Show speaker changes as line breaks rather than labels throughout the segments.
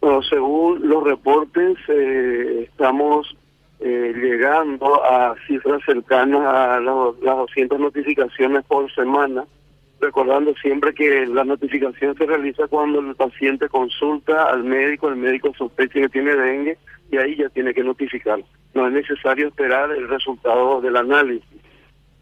Bueno, según los reportes, eh, estamos eh, llegando a cifras cercanas a las 200 notificaciones por semana, recordando siempre que la notificación se realiza cuando el paciente consulta al médico, el médico sospecha que tiene dengue y ahí ya tiene que notificar. No es necesario esperar el resultado del análisis.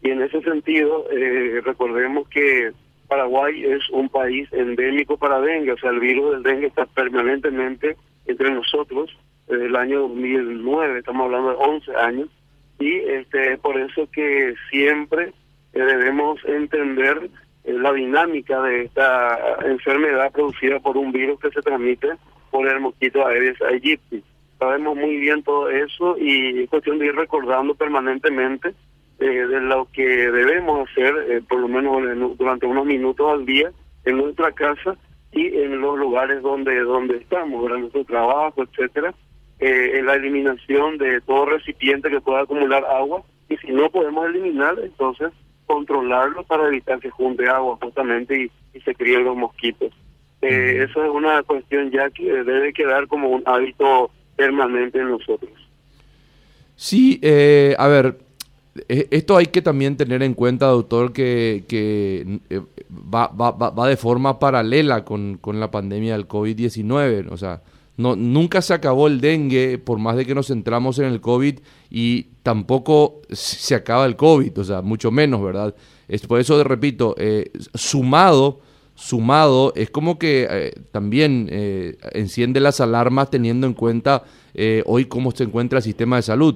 Y en ese sentido, eh, recordemos que Paraguay es un país endémico para dengue, o sea, el virus del dengue está permanentemente entre nosotros desde el año 2009, estamos hablando de 11 años, y este por eso que siempre eh, debemos entender eh, la dinámica de esta enfermedad producida por un virus que se transmite por el mosquito Aedes aegypti. Sabemos muy bien todo eso y es cuestión de ir recordando permanentemente eh, de lo que debemos hacer, eh, por lo menos durante unos minutos al día, en nuestra casa y en los lugares donde donde estamos, durante nuestro trabajo, etcétera, eh, en la eliminación de todo recipiente que pueda acumular agua y si no podemos eliminar, entonces controlarlo para evitar que junte agua justamente y, se críen los mosquitos. Eh, eso es una cuestión ya que debe quedar como un hábito permanente en nosotros.
Sí, eh, a ver, esto hay que también tener en cuenta, doctor, que, que eh, va, va, va, de forma paralela con, con la pandemia del COVID-19. O sea, no, nunca se acabó el dengue, por más de que nos centramos en el COVID, y tampoco se acaba el COVID, o sea, mucho menos, ¿verdad? Es, por eso, repito, eh, sumado, sumado, es como que eh, también enciende las alarmas teniendo en cuenta hoy cómo se encuentra el sistema de salud.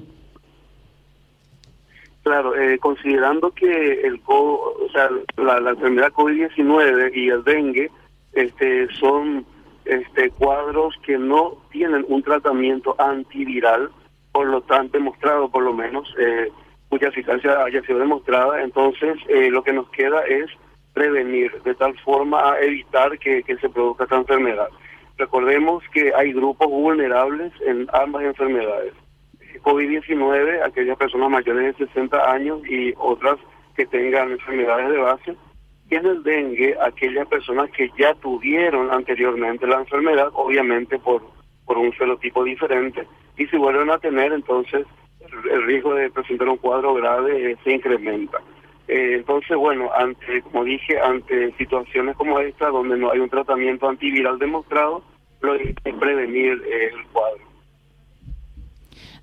Claro, eh, considerando que el o sea, la, enfermedad COVID-19 y el dengue este, son este, cuadros que no tienen un tratamiento antiviral, por lo tanto, demostrado por lo menos, eh, cuya eficacia haya sido demostrada, entonces eh, lo que nos queda es prevenir de tal forma a evitar que se produzca esta enfermedad. Recordemos que hay grupos vulnerables en ambas enfermedades COVID-19, aquellas personas mayores de 60 años y otras que tengan enfermedades de base. Y en el dengue, aquellas personas que ya tuvieron anteriormente la enfermedad, obviamente por, por un fenotipo diferente, y si vuelven a tener, entonces el, riesgo de presentar un cuadro grave eh, se incrementa. Eh, entonces, bueno, ante, como dije, ante situaciones como esta, donde no hay un tratamiento antiviral demostrado, lo es prevenir eh, el cuadro.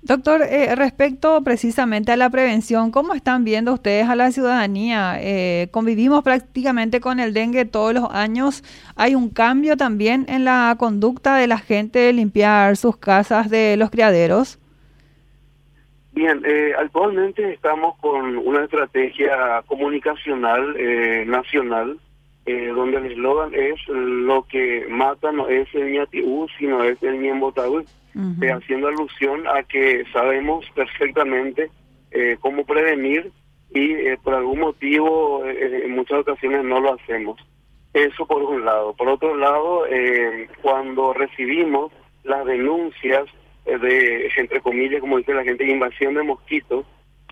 Doctor, eh, respecto precisamente a la prevención, ¿cómo están viendo ustedes a la ciudadanía? Eh, convivimos prácticamente con el dengue todos los años. ¿Hay un cambio también en la conducta de la gente de limpiar sus casas de los criaderos?
Bien, eh, actualmente estamos con una estrategia comunicacional nacional donde el eslogan es lo que mata no es el ñatiú, sino es el ñembotaú eh, haciendo alusión a que sabemos perfectamente eh, cómo prevenir y eh, por algún motivo en muchas ocasiones no lo hacemos. Eso por un lado. Por otro lado, cuando recibimos las denuncias de, entre comillas, como dice la gente, invasión de mosquitos,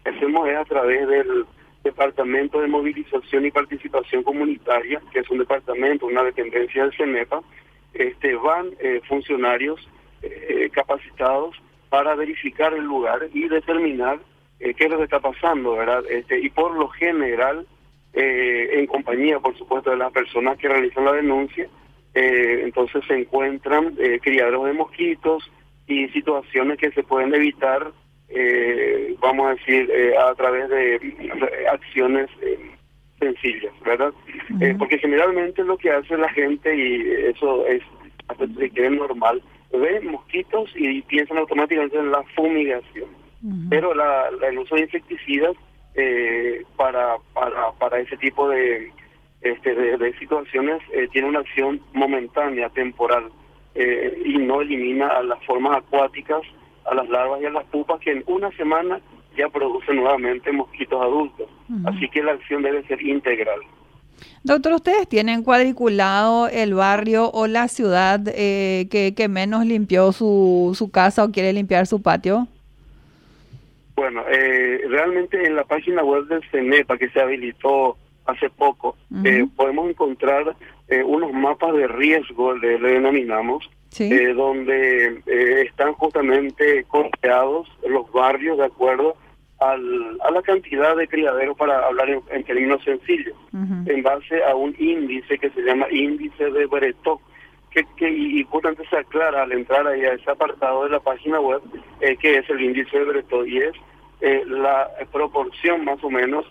hacemos es a través del Departamento de Movilización y Participación Comunitaria, que es un departamento, una dependencia del CENEPA, este, van funcionarios eh, capacitados para verificar el lugar y determinar eh, qué es lo que está pasando, ¿verdad? Este, y por lo general, eh, en compañía, por supuesto, de las personas que realizan la denuncia, entonces se encuentran criaderos de mosquitos y situaciones que se pueden evitar, vamos a decir, a través de acciones sencillas, ¿verdad? porque generalmente lo que hace la gente, y eso es, es normal, ven mosquitos y piensan automáticamente en la fumigación. Pero la, el uso de insecticidas eh, para, para, para ese tipo de, este, de, situaciones eh, tiene una acción momentánea, temporal, eh, y no elimina a las formas acuáticas, a las larvas y a las pupas que en una semana ya producen nuevamente mosquitos adultos. Así que la acción debe ser integral.
Doctor, ¿ustedes tienen cuadriculado el barrio o la ciudad eh, que, que, menos limpió su, su casa o quiere limpiar su patio?
Bueno, eh, realmente en la página web del CENEPA que se habilitó hace poco, eh, podemos encontrar unos mapas de riesgo, le, denominamos, donde están justamente conteados los barrios de acuerdo al, a la cantidad de criaderos, para hablar en, términos sencillos, en base a un índice que se llama índice de Bretok, que, que, y justamente se aclara al entrar ahí a ese apartado de la página web eh, que es el índice de Breton y es eh, la proporción más o menos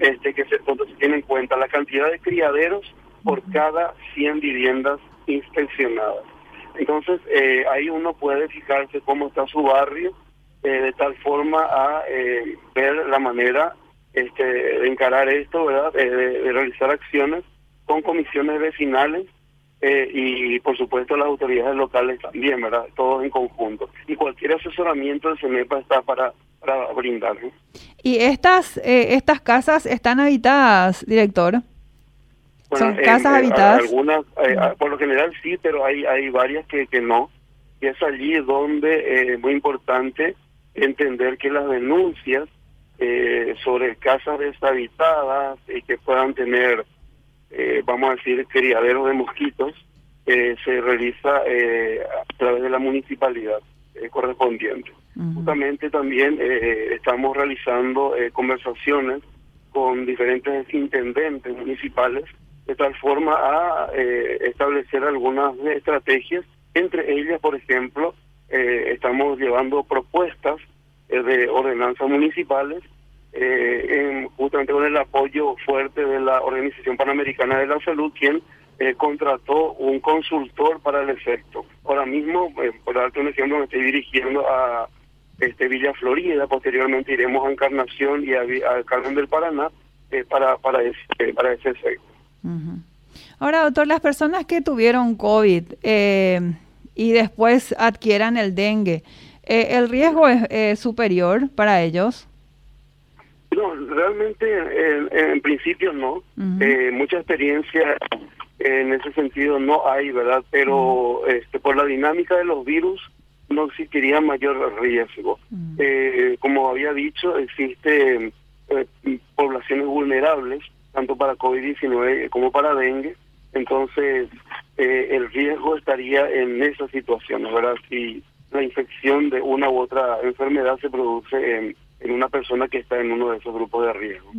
este que se, se tiene en cuenta la cantidad de criaderos por cada 100 viviendas inspeccionadas. Entonces eh, ahí uno puede fijarse cómo está su barrio de tal forma a ver la manera este, de encarar esto, ¿verdad? de realizar acciones con comisiones vecinales eh, y por supuesto las autoridades locales también, ¿verdad? Todos en conjunto. Y cualquier asesoramiento del CENEPA está para, para brindar.
¿Y estas, eh, estas casas están habitadas, director? ¿Son casas habitadas?
Algunas, eh, por lo general sí, pero hay, hay varias que, que no. Y es allí donde es muy importante entender que las denuncias sobre casas deshabitadas y que puedan tener eh, vamos a decir, criadero de mosquitos, eh, se realiza eh, a través de la municipalidad correspondiente. Justamente también estamos realizando conversaciones con diferentes intendentes municipales de tal forma a establecer algunas estrategias. Entre ellas, por ejemplo, estamos llevando propuestas de ordenanzas municipales eh, justamente con el apoyo fuerte de la Organización Panamericana de la Salud, quien eh, contrató un consultor para el efecto. Ahora mismo, eh, por darte un ejemplo, me estoy dirigiendo a este Villa Florida, posteriormente iremos a Encarnación y a, Carmen del Paraná eh, para, para, para ese efecto.
Ahora, doctor, las personas que tuvieron COVID y después adquieran el dengue, ¿el riesgo es superior para ellos?
No, realmente en, principio no. eh, mucha experiencia en ese sentido no hay, ¿verdad? Pero este, por la dinámica de los virus no existiría mayor riesgo. eh, como había dicho, existe eh, poblaciones vulnerables, tanto para COVID-19 como para dengue. Entonces, eh, el riesgo estaría en esa situación, ¿verdad? Si la infección de una u otra enfermedad se produce en en una persona que está en uno de esos grupos de riesgo.